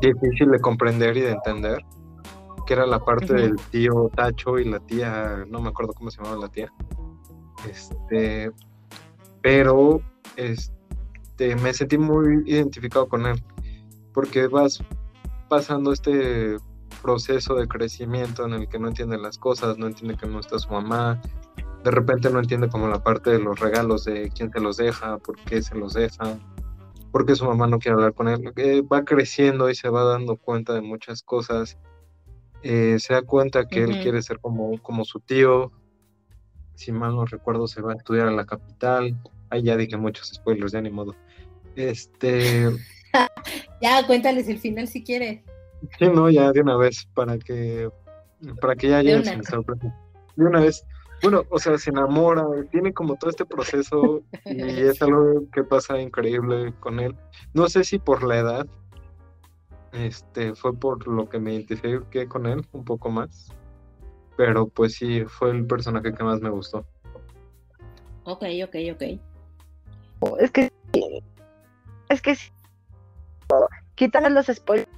difícil de comprender y de entender, que era la parte del tío Tacho y la tía, no me acuerdo cómo se llamaba la tía, este, pero este, me sentí muy identificado con él, porque vas pasando este proceso de crecimiento en el que no entiende las cosas, no entiende que no está su mamá, de repente no entiende como la parte de los regalos, de quién se los deja, por qué se los deja, por qué su mamá no quiere hablar con él. Eh, va creciendo y se va dando cuenta de muchas cosas. Eh, se da cuenta que él quiere ser como, como su tío. Si mal no recuerdo, se va a estudiar a la capital. Ahí ya dije muchos spoilers, ya ni modo. Este. ya, cuéntales el final si quieres. Sí, no, ya de una vez, para que, para que ya lleguen sin sorpresa. De una vez. Bueno, o sea, se enamora, tiene como todo este proceso y es algo que pasa increíble con él. No sé si por la edad, este, fue por lo que me identifiqué con él un poco más, pero pues sí, fue el personaje que más me gustó. Ok, ok, ok. Es que, es que quitar los spoilers,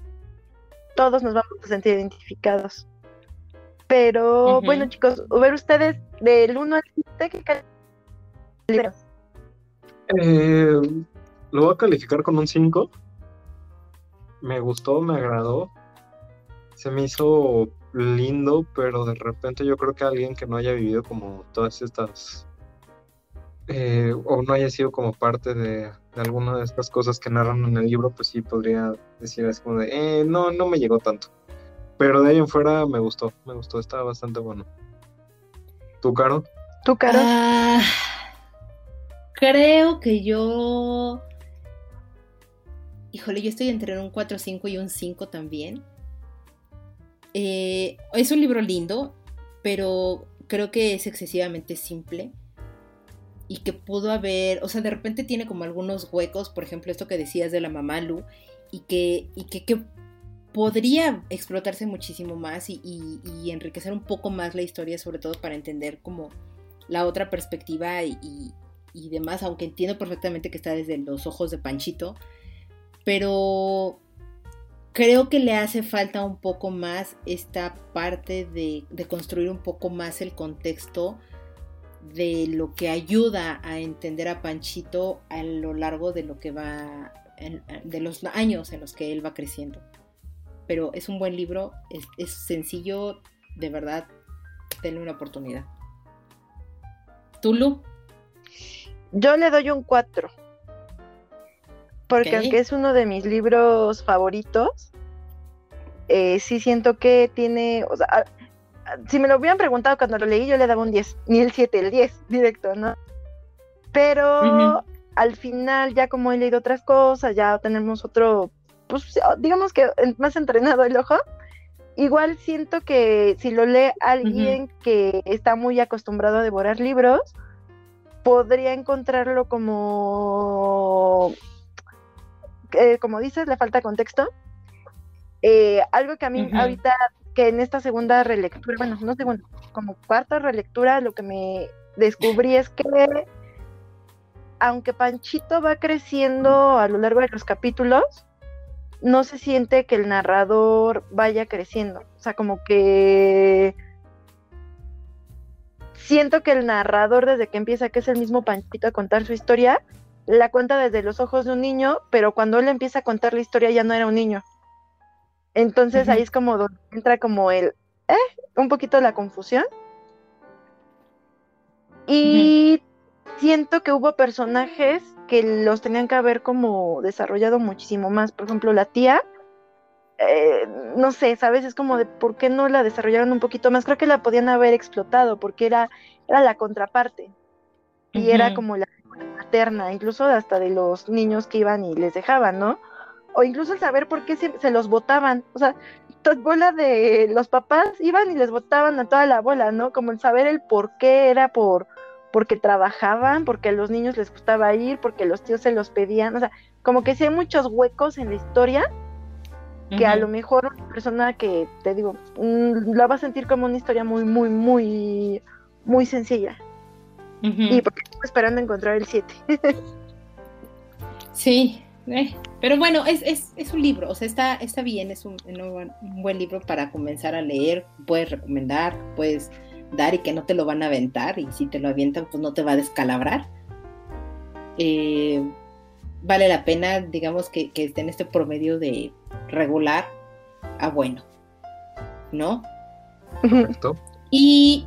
todos nos vamos a sentir identificados. Pero bueno, chicos, ver ustedes del 1 al 7, ¿qué libro? Eh, lo voy a calificar con un 5. Me gustó, me agradó. Se me hizo lindo, pero de repente yo creo que alguien que no haya vivido como todas estas eh, o no haya sido como parte de, alguna de estas cosas que narran en el libro, pues sí podría decir así como de, eh, no, no me llegó tanto. Pero de ahí en fuera me gustó, me gustó, estaba bastante bueno. ¿Tú, Caro? ¿Tú, Caro? Ah, creo que yo... Híjole, yo estoy entre un 4-5 y un 5 también. Eh, es un libro lindo, pero creo que es excesivamente simple y que pudo haber, o sea, de repente tiene como algunos huecos, por ejemplo, esto que decías de la mamá Lu, y que, y que, que podría explotarse muchísimo más y, enriquecer un poco más la historia, sobre todo para entender como la otra perspectiva y, demás, aunque entiendo perfectamente que está desde los ojos de Panchito, pero creo que le hace falta un poco más esta parte de, construir un poco más el contexto de lo que ayuda a entender a Panchito a lo largo de lo que va, de los años en los que él va creciendo pero es un buen libro, es, sencillo, de verdad, denle una oportunidad. ¿Tulu? Yo le doy un 4. Porque aunque es uno de mis libros favoritos, eh, sí siento que tiene, o sea, si me lo hubieran preguntado cuando lo leí, yo le daba un 10, ni el 7, el 10 directo, ¿no? Pero al final, ya como he leído otras cosas, ya tenemos otro pues digamos que más entrenado el ojo, igual siento que si lo lee alguien que está muy acostumbrado a devorar libros, podría encontrarlo como, eh, como dices, le falta contexto. Eh, algo que a mí ahorita que en esta segunda relectura, bueno, no segunda, como cuarta relectura, lo que me descubrí es que aunque Panchito va creciendo a lo largo de los capítulos, no se siente que el narrador vaya creciendo. O sea, como que siento que el narrador desde que empieza, que es el mismo Panchito a contar su historia, la cuenta desde los ojos de un niño, pero cuando él empieza a contar la historia ya no era un niño. Entonces ahí es como donde entra como el, eh, un poquito la confusión. Y siento que hubo personajes que los tenían que haber como desarrollado muchísimo más. Por ejemplo, la tía, eh, no sé, ¿sabes? Es como de por qué no la desarrollaron un poquito más. Creo que la podían haber explotado porque era, era la contraparte. Y era como la materna, incluso hasta de los niños que iban y les dejaban, ¿no? O incluso el saber por qué se, se los votaban. O sea, bola de los papás iban y les votaban a toda la bola, ¿no? Como el saber el por qué era por porque trabajaban, porque a los niños les gustaba ir, porque los tíos se los pedían, o sea, como que sí hay muchos huecos en la historia que a lo mejor una persona que, te digo, mm, la va a sentir como una historia muy, muy, muy, muy sencilla. Y porque estoy esperando encontrar el 7. sí, eh, pero bueno, es, es, es, un libro, o sea, está, está bien, es un, un, buen libro para comenzar a leer, puedes recomendar, puedes dar y que no te lo van a aventar y si te lo avientan pues no te va a descalabrar. Eh, vale la pena, digamos, que, que esté en este promedio de regular a bueno, ¿no? Perfecto. Y,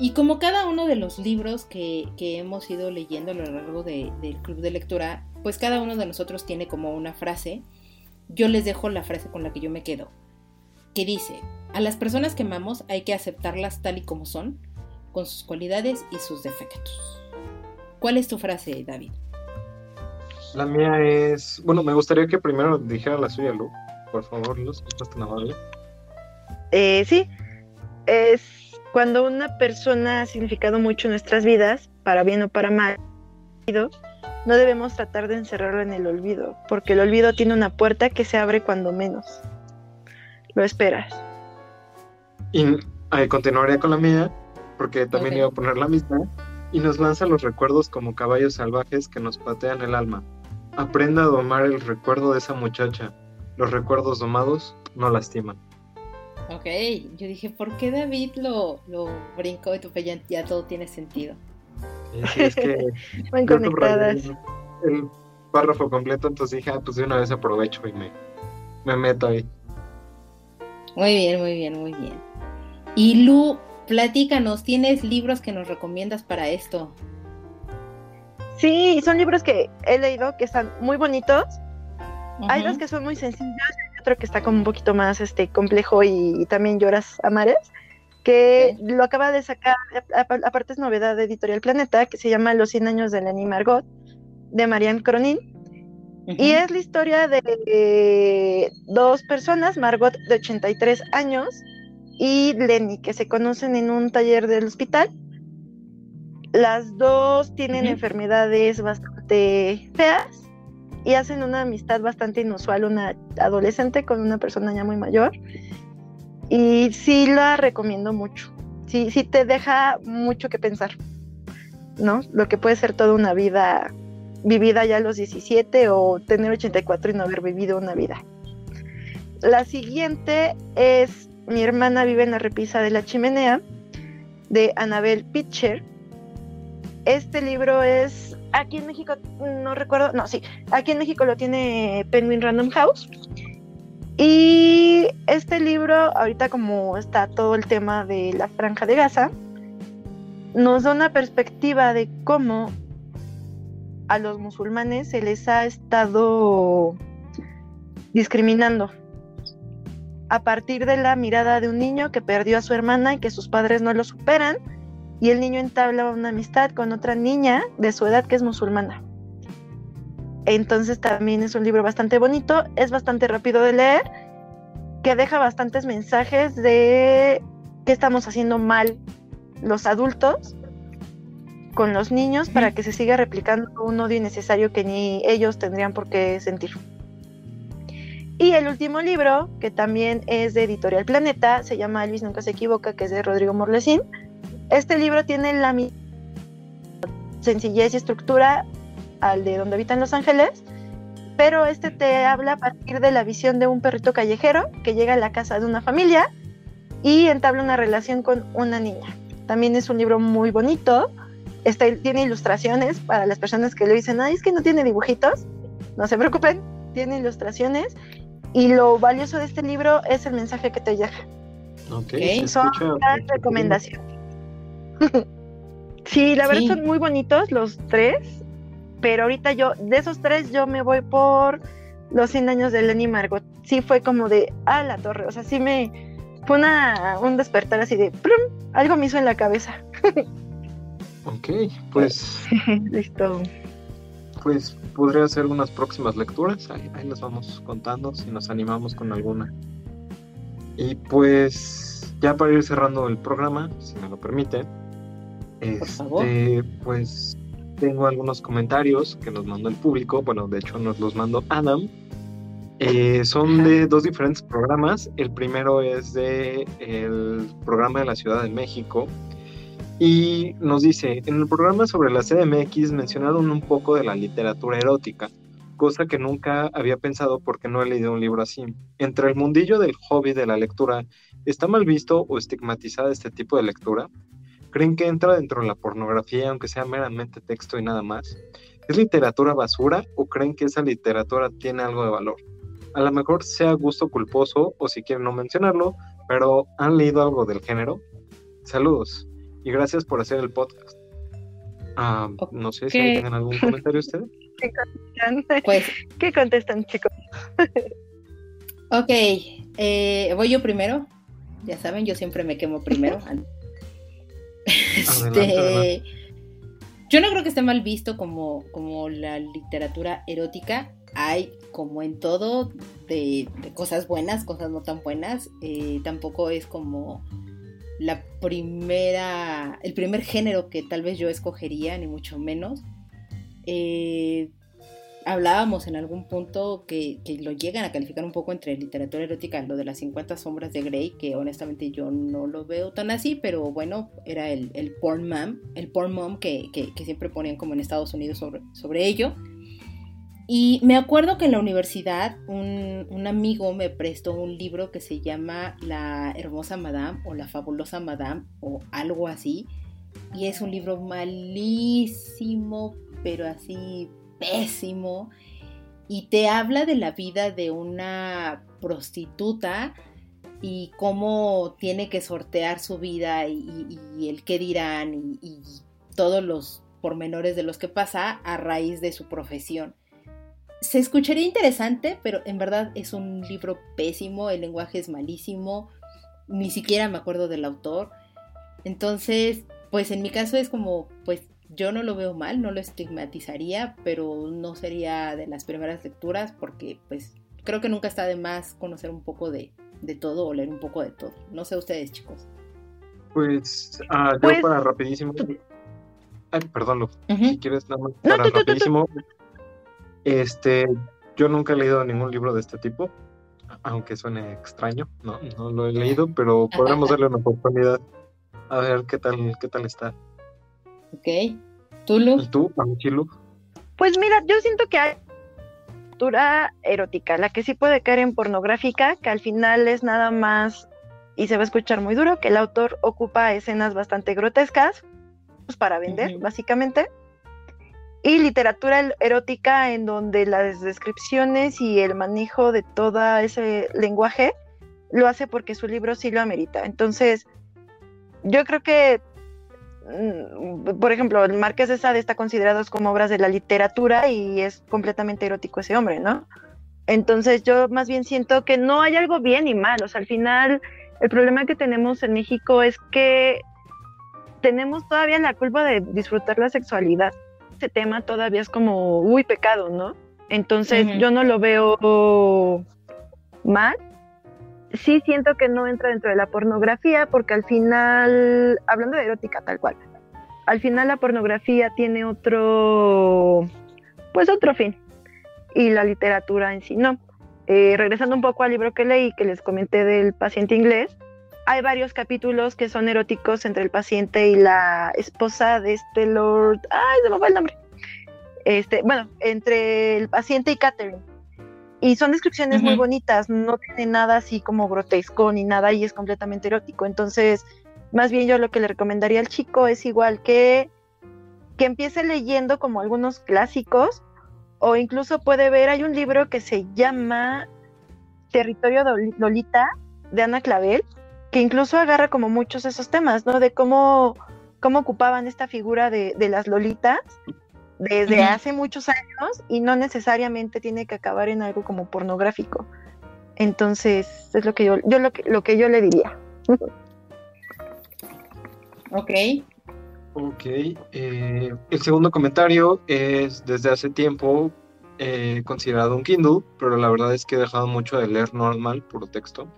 y como cada uno de los libros que, que hemos ido leyendo a lo largo del club de lectura, pues cada uno de nosotros tiene como una frase. Yo les dejo la frase con la que yo me quedo, que dice, a las personas que amamos hay que aceptarlas tal y como son, con sus cualidades y sus defectos. ¿Cuál es tu frase, David? La mía es. Bueno, me gustaría que primero dijera la suya, Lu. Por favor, Luz, ¿estás tan amable? Eh, sí. Es cuando una persona ha significado mucho en nuestras vidas, para bien o para mal, no debemos tratar de encerrarlo en el olvido, porque el olvido tiene una puerta que se abre cuando menos lo esperas. Y continuaría con la mía, porque también iba a poner la misma, y nos lanza los recuerdos como caballos salvajes que nos patean el alma. Aprenda a domar el recuerdo de esa muchacha. Los recuerdos domados no lastiman. Ok, yo dije, ¿por qué David lo, lo brincó y tu ya, ya todo tiene sentido? Es que Muy conectadas. El párrafo completo, entonces dije, ah, pues de una vez aprovecho y me, me meto ahí. Muy bien, muy bien, muy bien. Y Lu, platícanos, ¿tienes libros que nos recomiendas para esto? Sí, son libros que he leído que están muy bonitos. Hay dos que son muy sencillos, hay otro que está como un poquito más este complejo y, también lloras a mares, que lo acaba de sacar, aparte es novedad de Editorial Planeta, que se llama Los 100 años de Lenny Margot, de Marianne Cronin. Y es la historia de dos personas, Margot de 83 años y Lenny, que se conocen en un taller del hospital. Las dos tienen enfermedades bastante feas y hacen una amistad bastante inusual, una adolescente con una persona ya muy mayor. Y sí la recomiendo mucho. Sí, sí te deja mucho que pensar, ¿no? Lo que puede ser toda una vida vivida ya a los 17 o tener 84 y no haber vivido una vida. La siguiente es Mi hermana vive en la repisa de la chimenea de Annabel Pitcher. Este libro es, aquí en México, no recuerdo, no, sí, aquí en México lo tiene Penguin Random House. Y este libro, ahorita como está todo el tema de la franja de Gaza, nos da una perspectiva de cómo a los musulmanes se les ha estado discriminando a partir de la mirada de un niño que perdió a su hermana y que sus padres no lo superan y el niño entabla una amistad con otra niña de su edad que es musulmana. Entonces también es un libro bastante bonito, es bastante rápido de leer, que deja bastantes mensajes de qué estamos haciendo mal los adultos con los niños para que se siga replicando un odio innecesario que ni ellos tendrían por qué sentir. Y el último libro, que también es de Editorial Planeta, se llama Elvis Nunca se equivoca, que es de Rodrigo Morlesín. Este libro tiene la misma sencillez y estructura al de Donde habitan los ángeles, pero este te habla a partir de la visión de un perrito callejero que llega a la casa de una familia y entabla una relación con una niña. También es un libro muy bonito, este, tiene ilustraciones para las personas que le dicen, ay, es que no tiene dibujitos, no se preocupen, tiene ilustraciones y lo valioso de este libro es el mensaje que te deja. Ok, Son las recomendaciones. sí, la verdad son muy bonitos los tres, pero ahorita yo, de esos tres, yo me voy por los 100 años de Lenny Margot. Sí fue como de, a la torre, o sea, sí me fue una, un despertar así de, algo me hizo en la cabeza. ok, pues... Listo. Pues podría ser unas próximas lecturas, ahí, ahí les vamos contando si nos animamos con alguna. Y pues ya para ir cerrando el programa, si me lo permite, este, pues tengo algunos comentarios que nos mandó el público, bueno, de hecho nos los mandó Adam. Eh, son de dos diferentes programas. El primero es de el programa de la Ciudad de México y nos dice, en el programa sobre la CDMX mencionaron un poco de la literatura erótica, cosa que nunca había pensado porque no he leído un libro así. Entre el mundillo del hobby de la lectura, ¿está mal visto o estigmatizada este tipo de lectura? ¿Creen que entra dentro de la pornografía aunque sea meramente texto y nada más? ¿Es literatura basura o creen que esa literatura tiene algo de valor? A lo mejor sea gusto culposo o si quieren no mencionarlo, pero ¿han leído algo del género? Saludos y gracias por hacer el podcast. Ah, no sé si tienen algún comentario ustedes. ¿Qué contestan? Pues, ¿Qué contestan, chicos? ok, eh, voy yo primero. Ya saben, yo siempre me quemo primero. Este, yo no creo que esté mal visto como, como la literatura erótica. Hay, como en todo, de, cosas buenas, cosas no tan buenas. Eh, tampoco es como la primera, el primer género que tal vez yo escogería, ni mucho menos. Eh, hablábamos en algún punto que, lo llegan a calificar un poco entre literatura erótica, lo de las 50 sombras de Grey, que honestamente yo no lo veo tan así, pero bueno, era el, el porn mom, el porn mom que, siempre ponían como en Estados Unidos sobre, sobre ello. Y me acuerdo que en la universidad un, un, amigo me prestó un libro que se llama La hermosa Madame o La fabulosa Madame o algo así. Y es un libro malísimo, pero así pésimo y te habla de la vida de una prostituta y cómo tiene que sortear su vida y, el qué dirán y, todos los pormenores de los que pasa a raíz de su profesión. Se escucharía interesante, pero en verdad es un libro pésimo, el lenguaje es malísimo, ni siquiera me acuerdo del autor. Entonces, pues en mi caso es como, pues yo no lo veo mal, no lo estigmatizaría, pero no sería de las primeras lecturas porque pues creo que nunca está de más conocer un poco de, todo o leer un poco de todo. No sé ustedes, chicos. Pues ah, yo pues, para rapidísimo. Ay, perdón, si quieres nada más para rapidísimo. Este, yo nunca he leído ningún libro de este tipo, aunque suene extraño, no, no lo he leído, pero podremos darle una oportunidad a ver qué tal, qué tal está. Ok. ¿Tú, Lu? ¿Y tú, Pues mira, yo siento que hay lectura erótica, la que sí puede caer en pornográfica, que al final es nada más, y se va a escuchar muy duro, que el autor ocupa escenas bastante grotescas, pues para vender, básicamente. Y literatura erótica en donde las descripciones y el manejo de todo ese lenguaje lo hace porque su libro sí lo amerita. Entonces, yo creo que por ejemplo, el Marqués de Sade está considerado como obras de la literatura y es completamente erótico ese hombre, ¿no? Entonces yo más bien siento que no hay algo bien y mal, o sea, al final el problema que tenemos en México es que tenemos todavía la culpa de disfrutar la sexualidad. Ese tema todavía es como, uy, pecado, ¿no? Entonces yo no lo veo mal, sí siento que no entra dentro de la pornografía porque al final, hablando de erótica tal cual, al final la pornografía tiene otro, pues otro fin y la literatura en sí no. Eh, regresando un poco al libro que leí, que les comenté del paciente inglés, hay varios capítulos que son eróticos entre el paciente y la esposa de este Lord. ¡Ay, se me fue el nombre! Este, bueno, entre el paciente y Catherine. Y son descripciones muy bonitas, no tiene nada así como grotesco ni nada y es completamente erótico. Entonces, más bien yo lo que le recomendaría al chico es igual que, que empiece leyendo como algunos clásicos o incluso puede ver, hay un libro que se llama Territorio Lolita de Ana Clavel, que incluso agarra como muchos esos temas, ¿no? De cómo, cómo ocupaban esta figura de, las lolitas desde hace muchos años y no necesariamente tiene que acabar en algo como pornográfico. Entonces, es lo que yo, yo lo que, lo que yo le diría. ok. Ok. Eh, el segundo comentario es desde hace tiempo he considerado un Kindle, pero la verdad es que he dejado mucho de leer normal, puro texto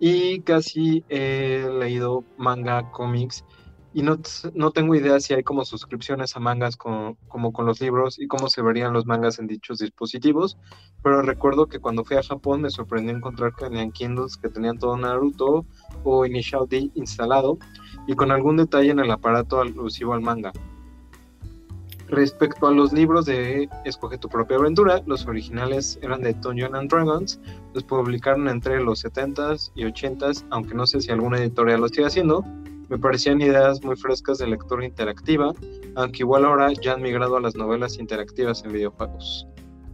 y casi he leído manga, cómics y no, no tengo idea si hay como suscripciones a mangas como con los libros y cómo se verían los mangas en dichos dispositivos, pero recuerdo que cuando fui a Japón me sorprendió encontrar que tenían Kindles que tenían todo Naruto o Initial D instalado y con algún detalle en el aparato alusivo al manga. Respecto a los libros de Escoge tu propia aventura, los originales eran de Dungeons and Dragons, los publicaron entre los 70s y 80s, aunque no sé si alguna editorial lo sigue haciendo. Me parecían ideas muy frescas de lectura interactiva, aunque igual ahora ya han migrado a las novelas interactivas en videojuegos.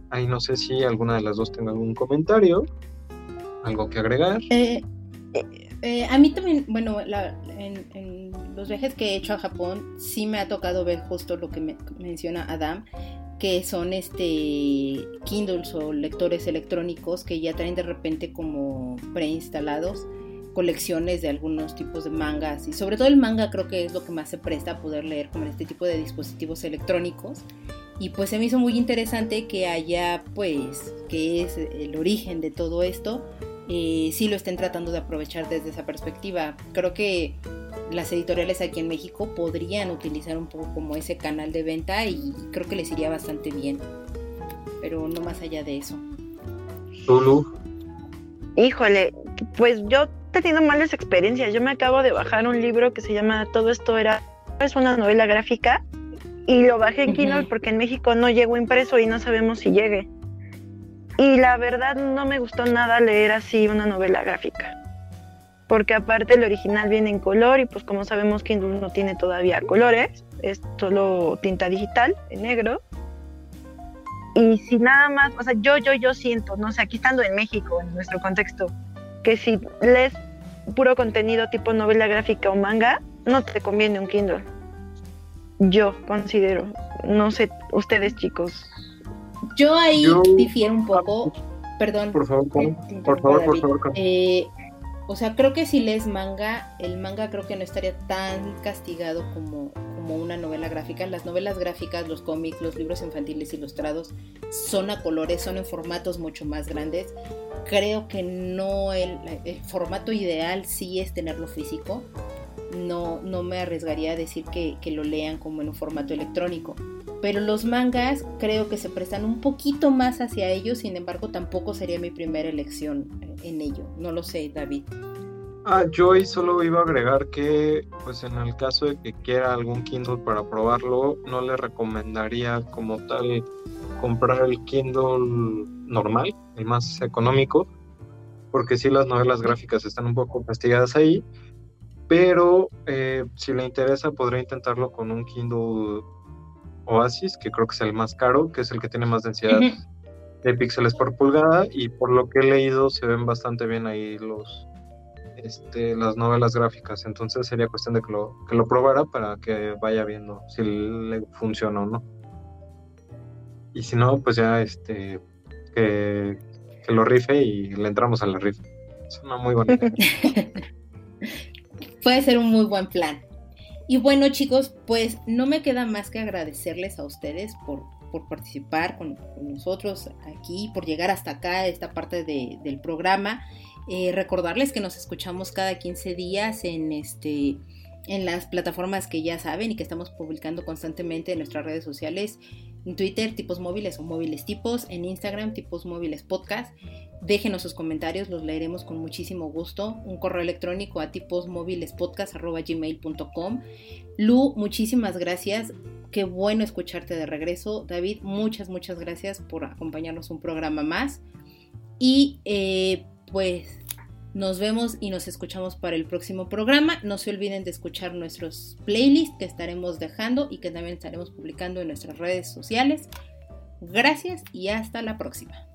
Ahí no sé si alguna de las dos tenga algún comentario, algo que agregar. Eh, eh, a mí también, bueno, en, los viajes que he hecho a Japón, sí me ha tocado ver justo lo que menciona Adam, que son este Kindles o lectores electrónicos que ya traen de repente como preinstalados colecciones de algunos tipos de mangas y sobre todo el manga creo que es lo que más se presta a poder leer como en este tipo de dispositivos electrónicos y pues se me hizo muy interesante que haya pues que es el origen de todo esto eh, sí lo estén tratando de aprovechar desde esa perspectiva. Creo que las editoriales aquí en México podrían utilizar un poco como ese canal de venta y creo que les iría bastante bien. Pero no más allá de eso. Lulu. Híjole, pues yo tenido malas experiencias. Yo me acabo de bajar un libro que se llama Todo esto era es una novela gráfica y lo bajé en Kindle porque en México no llegó impreso y no sabemos si llegue. Y la verdad no me gustó nada leer así una novela gráfica. Porque aparte el original viene en color y pues como sabemos Kindle no tiene todavía colores, es solo tinta digital en negro. Y si nada más, o sea, yo, yo, yo siento, no sé, aquí estando en México, en nuestro contexto, que si lees puro contenido tipo novela gráfica o manga, no te conviene un Kindle. Yo considero, no sé, ustedes chicos, yo ahí difiero un poco, perdón. Por favor, por, favor, por favor. Eh, o sea, creo que si lees manga, el manga creo que no estaría tan castigado como, como una novela gráfica. Las novelas gráficas, los cómics, los libros infantiles ilustrados son a colores, son en formatos mucho más grandes. Creo que no el, el formato ideal sí es tenerlo físico. No, no me arriesgaría a decir que, que lo lean como en un formato electrónico pero los mangas creo que se prestan un poquito más hacia ellos, sin embargo tampoco sería mi primera elección en ello. No lo sé, David. Ah, yo solo iba a agregar que, pues en el caso de que quiera algún Kindle para probarlo, no le recomendaría como tal comprar el Kindle normal, el más económico, porque sí las novelas gráficas están un poco castigadas ahí, pero eh, si le interesa podría intentarlo con un Kindle Oasis, que creo que es el más caro, que es el que tiene más densidad de píxeles por pulgada y por lo que he leído se ven bastante bien ahí los este, las novelas gráficas, entonces sería cuestión de que lo, que lo probara para que vaya viendo si le funciona o no. Y si no, pues ya este que, que lo rife y le entramos a la rifa. Es una muy buena Puede ser un muy buen plan. Y bueno chicos, pues no me queda más que agradecerles a ustedes por, participar con, nosotros aquí, por llegar hasta acá, esta parte del programa. Eh, recordarles que nos escuchamos cada 15 días en este en las plataformas que ya saben y que estamos publicando constantemente en nuestras redes sociales, en Twitter, tipos móviles o móviles tipos, en Instagram, tipos móviles podcast. Déjenos sus comentarios, los leeremos con muchísimo gusto. Un correo electrónico a tiposmóvilespodcast.gmail.com. Lu, muchísimas gracias. Qué bueno escucharte de regreso. David, muchas, muchas gracias por acompañarnos un programa más. Y eh, pues nos vemos y nos escuchamos para el próximo programa. No se olviden de escuchar nuestros playlists que estaremos dejando y que también estaremos publicando en nuestras redes sociales. Gracias y hasta la próxima.